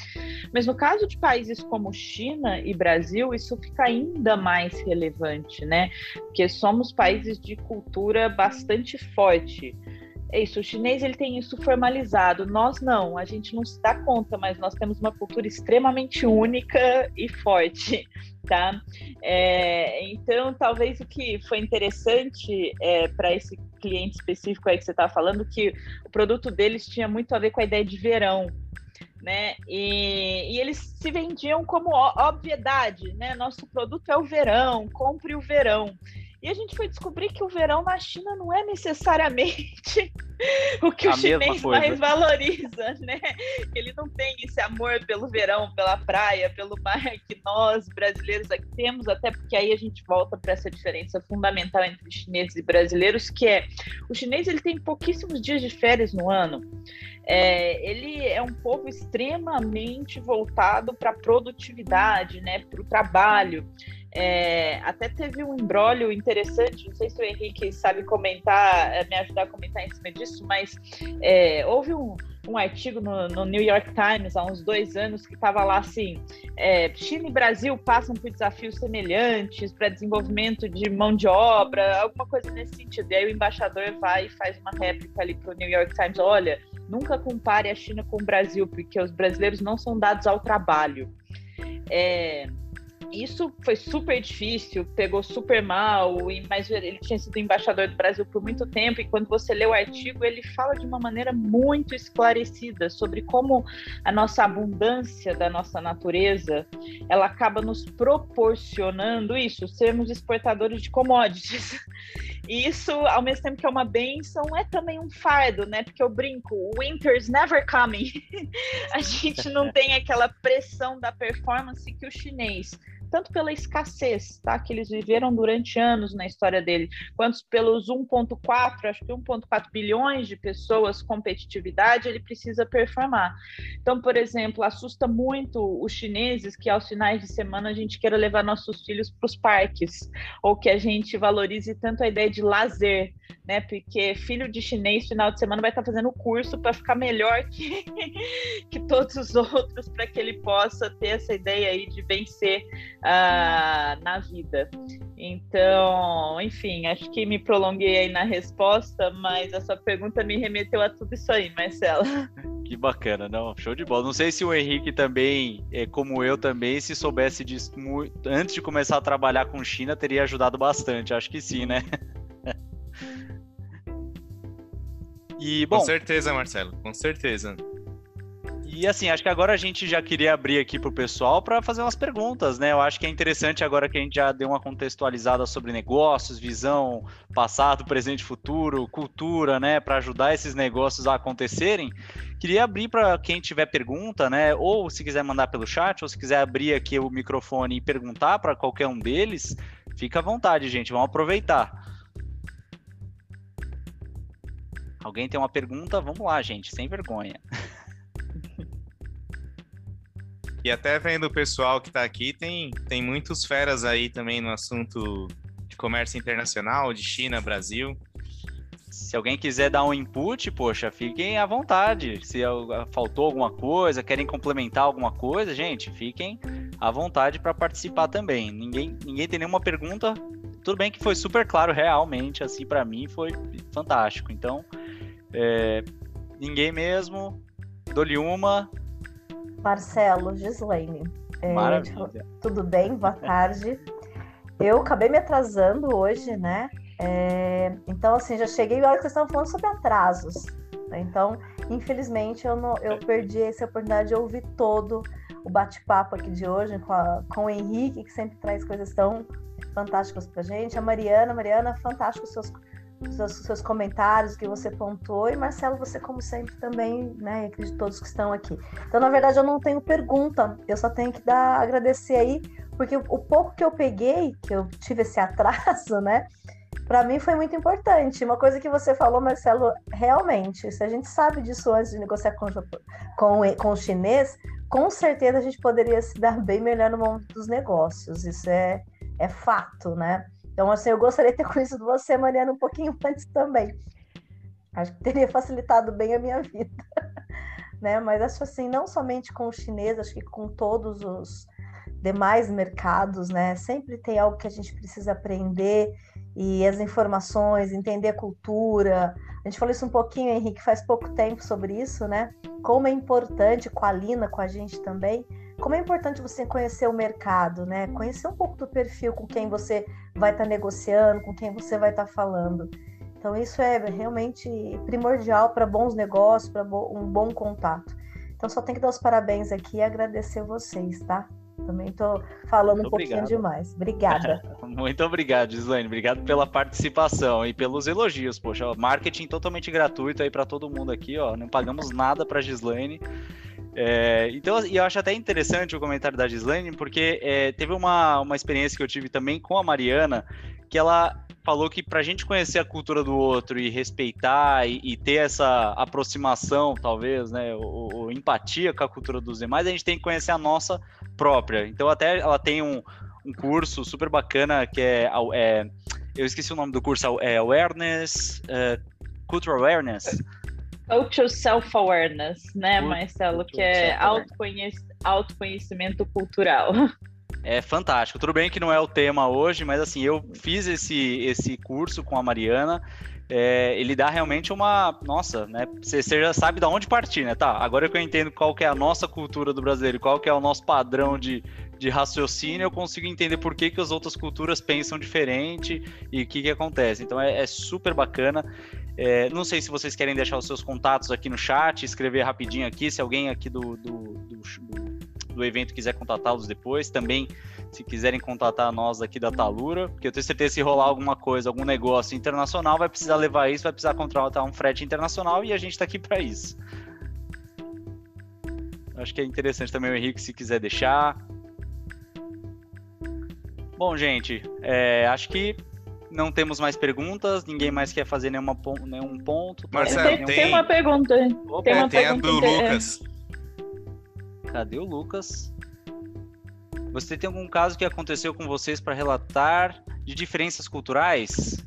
Mas no caso de países como China e Brasil, isso fica ainda mais relevante, né? Porque somos países de cultura bastante forte. É isso, o chinês ele tem isso formalizado, nós não, a gente não se dá conta, mas nós temos uma cultura extremamente única e forte, tá? É, então, talvez o que foi interessante é, para esse cliente específico aí que você está falando, que o produto deles tinha muito a ver com a ideia de verão, né? E, e, eles se vendiam como obviedade, né? Nosso produto é o verão, compre o verão. E a gente foi descobrir que o verão na China não é necessariamente o que a o chinês mais valoriza, né? Ele não tem esse amor pelo verão, pela praia, pelo mar que nós brasileiros aqui temos, até porque aí a gente volta para essa diferença fundamental entre chineses e brasileiros, que é o chinês ele tem pouquíssimos dias de férias no ano. É, ele é um povo extremamente voltado para a produtividade, né, para o trabalho. É, até teve um embrólio interessante, não sei se o Henrique sabe comentar, é, me ajudar a comentar em cima disso, mas é, houve um, um artigo no, no, New York Times há uns dois anos que estava lá assim: é, China e Brasil passam por desafios semelhantes para desenvolvimento de mão de obra, alguma coisa nesse sentido. E aí o embaixador vai e faz uma réplica ali para o New York Times: olha, nunca compare a China com o Brasil, porque os brasileiros não são dados ao trabalho. É, isso foi super difícil, pegou super mal, mas ele tinha sido embaixador do Brasil por muito tempo, e quando você lê o artigo, ele fala de uma maneira muito esclarecida sobre como a nossa abundância da nossa natureza, ela acaba nos proporcionando isso, sermos exportadores de commodities. E isso, ao mesmo tempo que é uma benção, é também um fardo, né? Porque eu brinco, winter's never coming. a gente não tem aquela pressão da performance que o chinês tanto pela escassez, tá? Que eles viveram durante anos na história dele, quanto pelos 1,4, acho que 1,4 bilhões de pessoas, competitividade, ele precisa performar. Então, por exemplo, assusta muito os chineses que aos finais de semana a gente queira levar nossos filhos para os parques, ou que a gente valorize tanto a ideia de lazer, né? Porque filho de chinês, final de semana, vai estar fazendo curso para ficar melhor que, que todos os outros, para que ele possa ter essa ideia aí de vencer uh, na vida. Então, enfim, acho que me prolonguei aí na resposta, mas a sua pergunta me remeteu a tudo isso aí, Marcela. Que bacana, não, show de bola. Não sei se o Henrique também, é, como eu também, se soubesse disso antes de começar a trabalhar com China, teria ajudado bastante. Acho que sim, né? E, bom, com certeza, Marcelo, com certeza. E assim, acho que agora a gente já queria abrir aqui para o pessoal para fazer umas perguntas, né? Eu acho que é interessante agora que a gente já deu uma contextualizada sobre negócios, visão, passado, presente, futuro, cultura, né? Para ajudar esses negócios a acontecerem. Queria abrir para quem tiver pergunta, né? Ou se quiser mandar pelo chat, ou se quiser abrir aqui o microfone e perguntar para qualquer um deles, fica à vontade, gente. Vamos aproveitar. Alguém tem uma pergunta? Vamos lá, gente, sem vergonha. E até vendo o pessoal que está aqui, tem, tem muitos feras aí também no assunto de comércio internacional, de China, Brasil. Se alguém quiser dar um input, poxa, fiquem à vontade. Se faltou alguma coisa, querem complementar alguma coisa, gente, fiquem à vontade para participar também. Ninguém, ninguém tem nenhuma pergunta. Tudo bem que foi super claro, realmente, assim, para mim foi fantástico. Então, é, ninguém mesmo. Dou-lhe uma. Marcelo, Gislaine. É, Maravilha. Tudo bem? Boa tarde. Eu acabei me atrasando hoje, né? É, então, assim, já cheguei na hora que vocês estavam falando sobre atrasos. Né? Então, infelizmente, eu, não, eu perdi essa oportunidade de ouvir todo o bate-papo aqui de hoje com, a, com o Henrique, que sempre traz coisas tão fantásticas pra gente. A Mariana, Mariana, fantástico os seus seus comentários que você pontuou. E Marcelo, você, como sempre, também, né? Acredito todos que estão aqui. Então, na verdade, eu não tenho pergunta, eu só tenho que dar agradecer aí, porque o pouco que eu peguei, que eu tive esse atraso, né? Para mim foi muito importante. Uma coisa que você falou, Marcelo, realmente, se a gente sabe disso antes de negociar com, com, com o chinês, com certeza a gente poderia se dar bem melhor no mundo dos negócios. Isso é, é fato, né? Então, assim, eu gostaria de ter conhecido você, Mariana, um pouquinho antes também. Acho que teria facilitado bem a minha vida. né? Mas acho assim, não somente com o chinês, acho que com todos os demais mercados, né? Sempre tem algo que a gente precisa aprender e as informações, entender a cultura. A gente falou isso um pouquinho, Henrique, faz pouco tempo sobre isso, né? Como é importante, com a Lina, com a gente também, como é importante você conhecer o mercado, né? Conhecer um pouco do perfil com quem você vai estar tá negociando, com quem você vai estar tá falando. Então, isso é realmente primordial para bons negócios, para um bom contato. Então, só tenho que dar os parabéns aqui e agradecer vocês, tá? Também estou falando Muito um pouquinho obrigado. demais. Obrigada. Muito obrigado, Gislaine. Obrigado pela participação e pelos elogios. Poxa, marketing totalmente gratuito aí para todo mundo aqui, ó. Não pagamos nada para Gislaine. É, então, e eu acho até interessante o comentário da Gislaine, porque é, teve uma, uma experiência que eu tive também com a Mariana, que ela falou que para a gente conhecer a cultura do outro e respeitar e, e ter essa aproximação, talvez, né, ou, empatia com a cultura dos demais, a gente tem que conhecer a nossa própria. Então, até ela tem um, um curso super bacana que é, é, eu esqueci o nome do curso, é Awareness, uh, Cultural Awareness. Cultural Self-Awareness, né, Marcelo? Que é autoconhec autoconhecimento cultural. É fantástico. Tudo bem que não é o tema hoje, mas assim, eu fiz esse, esse curso com a Mariana. É, ele dá realmente uma. Nossa, né? Você, você já sabe de onde partir, né? Tá, agora que eu entendo qual que é a nossa cultura do brasileiro, qual que é o nosso padrão de, de raciocínio, eu consigo entender por que, que as outras culturas pensam diferente e o que, que acontece. Então é, é super bacana. É, não sei se vocês querem deixar os seus contatos aqui no chat, escrever rapidinho aqui, se alguém aqui do, do, do, do evento quiser contatá-los depois. Também, se quiserem contatar nós aqui da Talura, porque eu tenho certeza que se rolar alguma coisa, algum negócio internacional, vai precisar levar isso, vai precisar contratar um frete internacional e a gente está aqui para isso. Acho que é interessante também o Henrique, se quiser deixar. Bom, gente, é, acho que não temos mais perguntas, ninguém mais quer fazer nenhuma, nenhum ponto. Tá? Marcelo, tem, tem, uma pergunta. Opa, tem uma tem pergunta a do Lucas. Cadê o Lucas? Você tem algum caso que aconteceu com vocês para relatar de diferenças culturais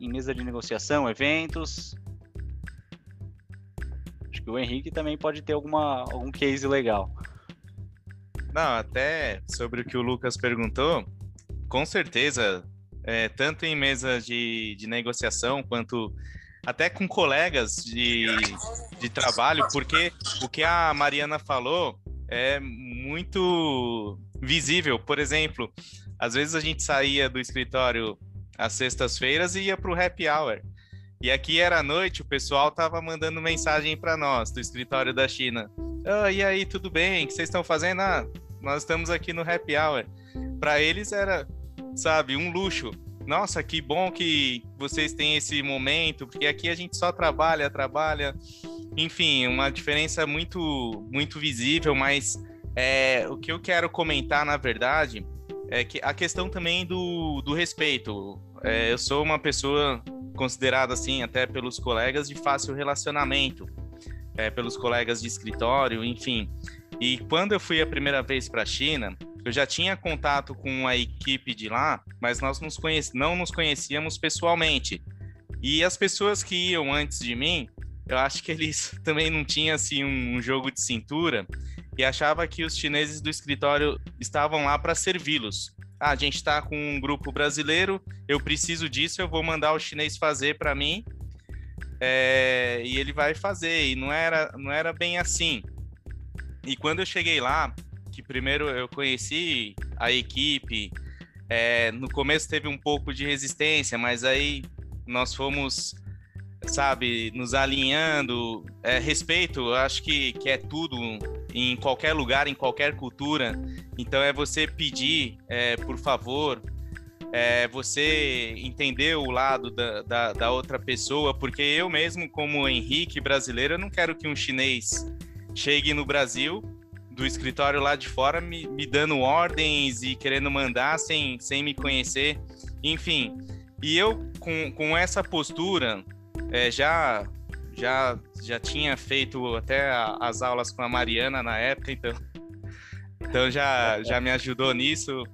em mesa de negociação, eventos? Acho que o Henrique também pode ter alguma, algum case legal. Não, até sobre o que o Lucas perguntou, com certeza é, tanto em mesa de, de negociação quanto até com colegas de, de trabalho, porque o que a Mariana falou é muito visível. Por exemplo, às vezes a gente saía do escritório às sextas-feiras e ia para o happy hour. E aqui era noite, o pessoal tava mandando mensagem para nós do escritório da China. Oh, e aí, tudo bem? O que vocês estão fazendo? Ah, nós estamos aqui no happy hour. Para eles era, sabe, um luxo. Nossa, que bom que vocês têm esse momento, porque aqui a gente só trabalha, trabalha. Enfim, uma diferença muito, muito visível, mas é, o que eu quero comentar, na verdade, é que a questão também do, do respeito. É, eu sou uma pessoa considerada assim, até pelos colegas, de fácil relacionamento, é, pelos colegas de escritório, enfim. E quando eu fui a primeira vez para a China, eu já tinha contato com a equipe de lá, mas nós nos não nos conhecíamos pessoalmente. E as pessoas que iam antes de mim, eu acho que eles também não tinham assim um, um jogo de cintura e achava que os chineses do escritório estavam lá para servi-los. Ah, a gente está com um grupo brasileiro, eu preciso disso, eu vou mandar o chinês fazer para mim é, e ele vai fazer. E não era, não era bem assim. E quando eu cheguei lá, que primeiro eu conheci a equipe, é, no começo teve um pouco de resistência, mas aí nós fomos sabe, nos alinhando. É, respeito, acho que, que é tudo em qualquer lugar, em qualquer cultura. Então é você pedir, é, por favor, é, você entender o lado da, da, da, outra pessoa, porque eu mesmo, como Henrique brasileiro, eu não quero que um chinês chegue no Brasil, do escritório lá de fora, me, me dando ordens e querendo mandar sem, sem me conhecer. Enfim, e eu, com, com essa postura, é, já já já tinha feito até a, as aulas com a Mariana na época, então então já já me ajudou nisso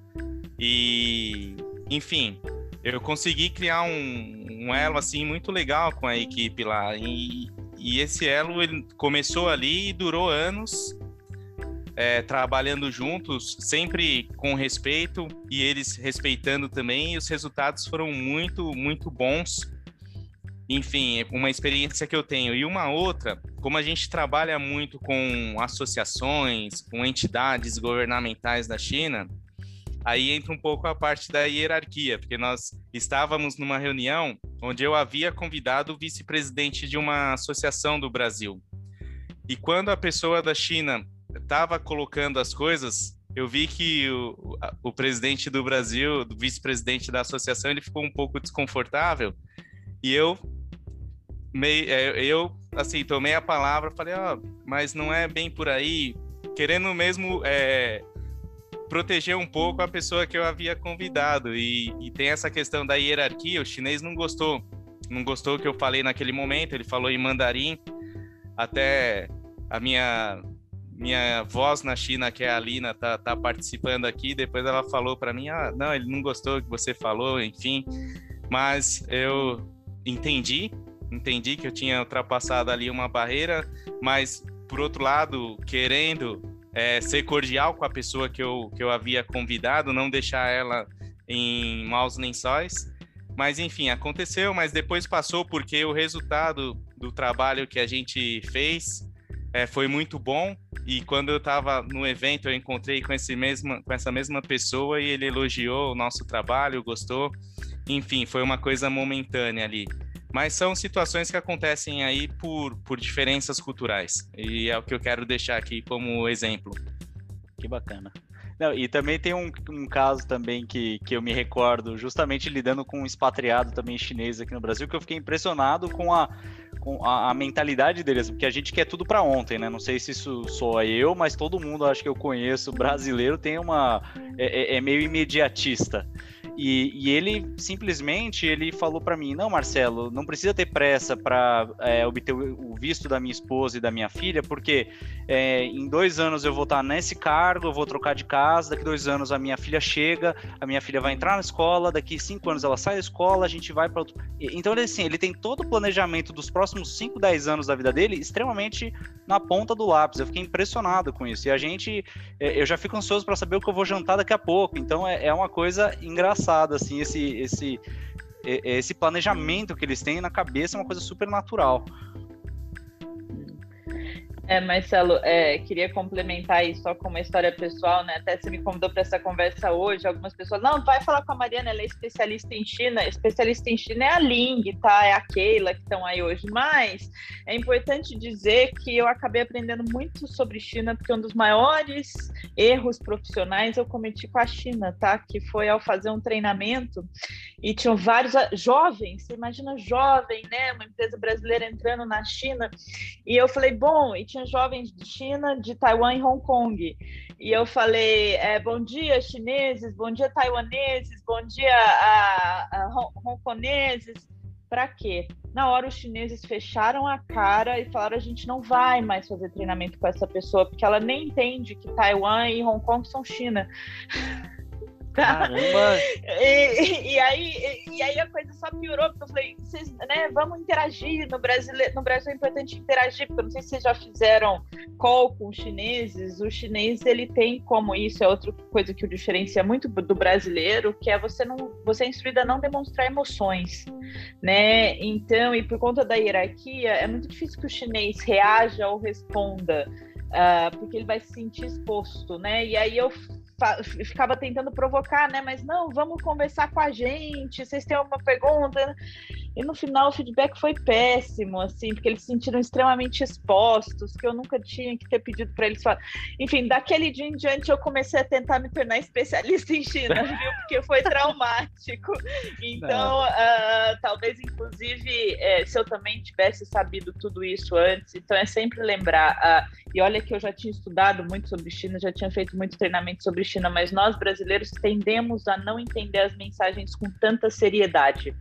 e enfim eu consegui criar um, um elo assim muito legal com a equipe lá e, e esse elo ele começou ali e durou anos é, trabalhando juntos, sempre com respeito e eles respeitando também, e os resultados foram muito, muito bons enfim, uma experiência que eu tenho. E uma outra, como a gente trabalha muito com associações, com entidades governamentais da China, aí entra um pouco a parte da hierarquia, porque nós estávamos numa reunião onde eu havia convidado o vice-presidente de uma associação do Brasil. E quando a pessoa da China estava colocando as coisas, eu vi que o, o presidente do Brasil, o vice-presidente da associação, ele ficou um pouco desconfortável. E eu meio, é, eu, assim, tomei a palavra, falei, ó, oh, mas não é bem por aí, querendo mesmo é, proteger um pouco a pessoa que eu havia convidado. E, e tem essa questão da hierarquia, o chinês não gostou, não gostou que eu falei naquele momento, ele falou em mandarim, até a minha minha voz na China, que é a Alina, tá, tá participando aqui. Depois ela falou para mim: ah, não, ele não gostou que você falou, enfim. Mas eu entendi entendi que eu tinha ultrapassado ali uma barreira, mas por outro lado, querendo é, ser cordial com a pessoa que eu, que eu havia convidado, não deixar ela em maus lençóis. Mas enfim, aconteceu, mas depois passou porque o resultado do trabalho que a gente fez é, foi muito bom. E quando eu estava no evento, eu encontrei com, esse mesmo, com essa mesma pessoa e ele elogiou o nosso trabalho, gostou. Enfim, foi uma coisa momentânea ali. Mas são situações que acontecem aí por, por diferenças culturais. E é o que eu quero deixar aqui como exemplo. Que bacana. Não, e também tem um, um, caso também que, que eu me recordo, justamente lidando com um expatriado também chinês aqui no Brasil, que eu fiquei impressionado com a, com a, a mentalidade deles, porque a gente quer tudo para ontem, né? Não sei se isso sou eu, mas todo mundo, acho que eu conheço, brasileiro, tem uma... é, é, é meio imediatista. E, e ele simplesmente ele falou para mim: não, Marcelo, não precisa ter pressa para é, obter o visto da minha esposa e da minha filha, porque é, em dois anos eu vou estar nesse cargo, eu vou trocar de casa, daqui dois anos a minha filha chega, a minha filha vai entrar na escola, daqui cinco anos ela sai da escola, a gente vai para outro. Então, ele, assim, ele tem todo o planejamento dos próximos 5, 10 anos da vida dele extremamente na ponta do lápis. Eu fiquei impressionado com isso. E a gente, é, eu já fico ansioso para saber o que eu vou jantar daqui a pouco. Então, é, é uma coisa engraçada engraçado, assim, esse, esse, esse planejamento que eles têm na cabeça é uma coisa super natural. É, Marcelo, é, queria complementar aí só com uma história pessoal, né? Até você me convidou para essa conversa hoje. Algumas pessoas, não, vai falar com a Mariana, ela é especialista em China. Especialista em China é a Ling, tá? É a Keila que estão aí hoje. Mas é importante dizer que eu acabei aprendendo muito sobre China, porque um dos maiores erros profissionais eu cometi com a China, tá? Que foi ao fazer um treinamento e tinham vários jovens, você imagina jovem, né? Uma empresa brasileira entrando na China. E eu falei, bom, e tinha jovens de China, de Taiwan e Hong Kong. E eu falei, é, bom dia chineses, bom dia taiwaneses, bom dia a, a hongkoneses. Para quê? Na hora os chineses fecharam a cara e falaram a gente não vai mais fazer treinamento com essa pessoa porque ela nem entende que Taiwan e Hong Kong são China. E, e, aí, e, aí a coisa só piorou, porque eu falei, vocês, né, vamos interagir. No Brasil, no Brasil é importante interagir, porque eu não sei se vocês já fizeram call com os chineses. O chinês, ele tem como isso, é outra coisa que o diferencia muito do brasileiro, que é você não você é instruído a não demonstrar emoções, né? Então, e por conta da hierarquia, é muito difícil que o chinês reaja ou responda. Uh, porque ele vai se sentir exposto, né? E aí eu ficava tentando provocar, né? Mas não, vamos conversar com a gente. Vocês têm alguma pergunta? E no final o feedback foi péssimo, assim, porque eles se sentiram extremamente expostos, que eu nunca tinha que ter pedido para eles falar. Enfim, daquele dia em diante eu comecei a tentar me tornar especialista em China, viu? Porque foi traumático. Então, uh, talvez, inclusive, é, se eu também tivesse sabido tudo isso antes, então é sempre lembrar. Uh, e olha que eu já tinha estudado muito sobre China, já tinha feito muito treinamento sobre China, mas nós brasileiros tendemos a não entender as mensagens com tanta seriedade.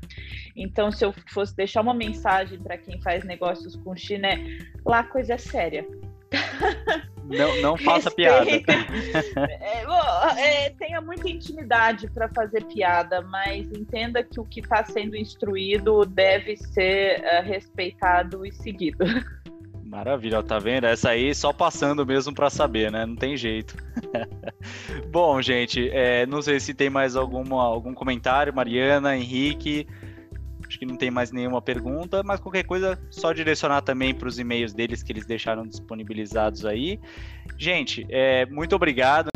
Então, se eu fosse deixar uma mensagem para quem faz negócios com China, é lá a coisa é séria. Não, não faça piada. é, bom, é, tenha muita intimidade para fazer piada, mas entenda que o que está sendo instruído deve ser uh, respeitado e seguido. Maravilha, tá vendo? Essa aí só passando mesmo para saber, né? Não tem jeito. Bom, gente, é, não sei se tem mais alguma, algum comentário, Mariana, Henrique. Acho que não tem mais nenhuma pergunta, mas qualquer coisa, só direcionar também para os e-mails deles que eles deixaram disponibilizados aí. Gente, é, muito obrigado.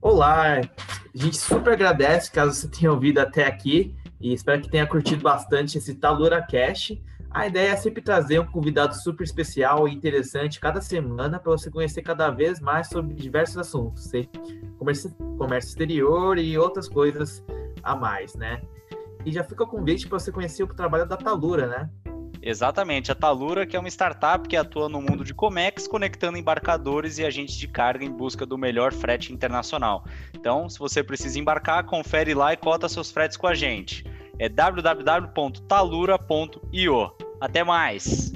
Olá, a gente super agradece caso você tenha ouvido até aqui e espero que tenha curtido bastante esse Talura Cash. A ideia é sempre trazer um convidado super especial e interessante cada semana para você conhecer cada vez mais sobre diversos assuntos, comércio, comércio exterior e outras coisas a mais, né? E já fica o convite para você conhecer o trabalho da Talura, né? Exatamente, a Talura, que é uma startup que atua no mundo de Comex, conectando embarcadores e agentes de carga em busca do melhor frete internacional. Então, se você precisa embarcar, confere lá e cota seus fretes com a gente. É www.talura.io. Até mais!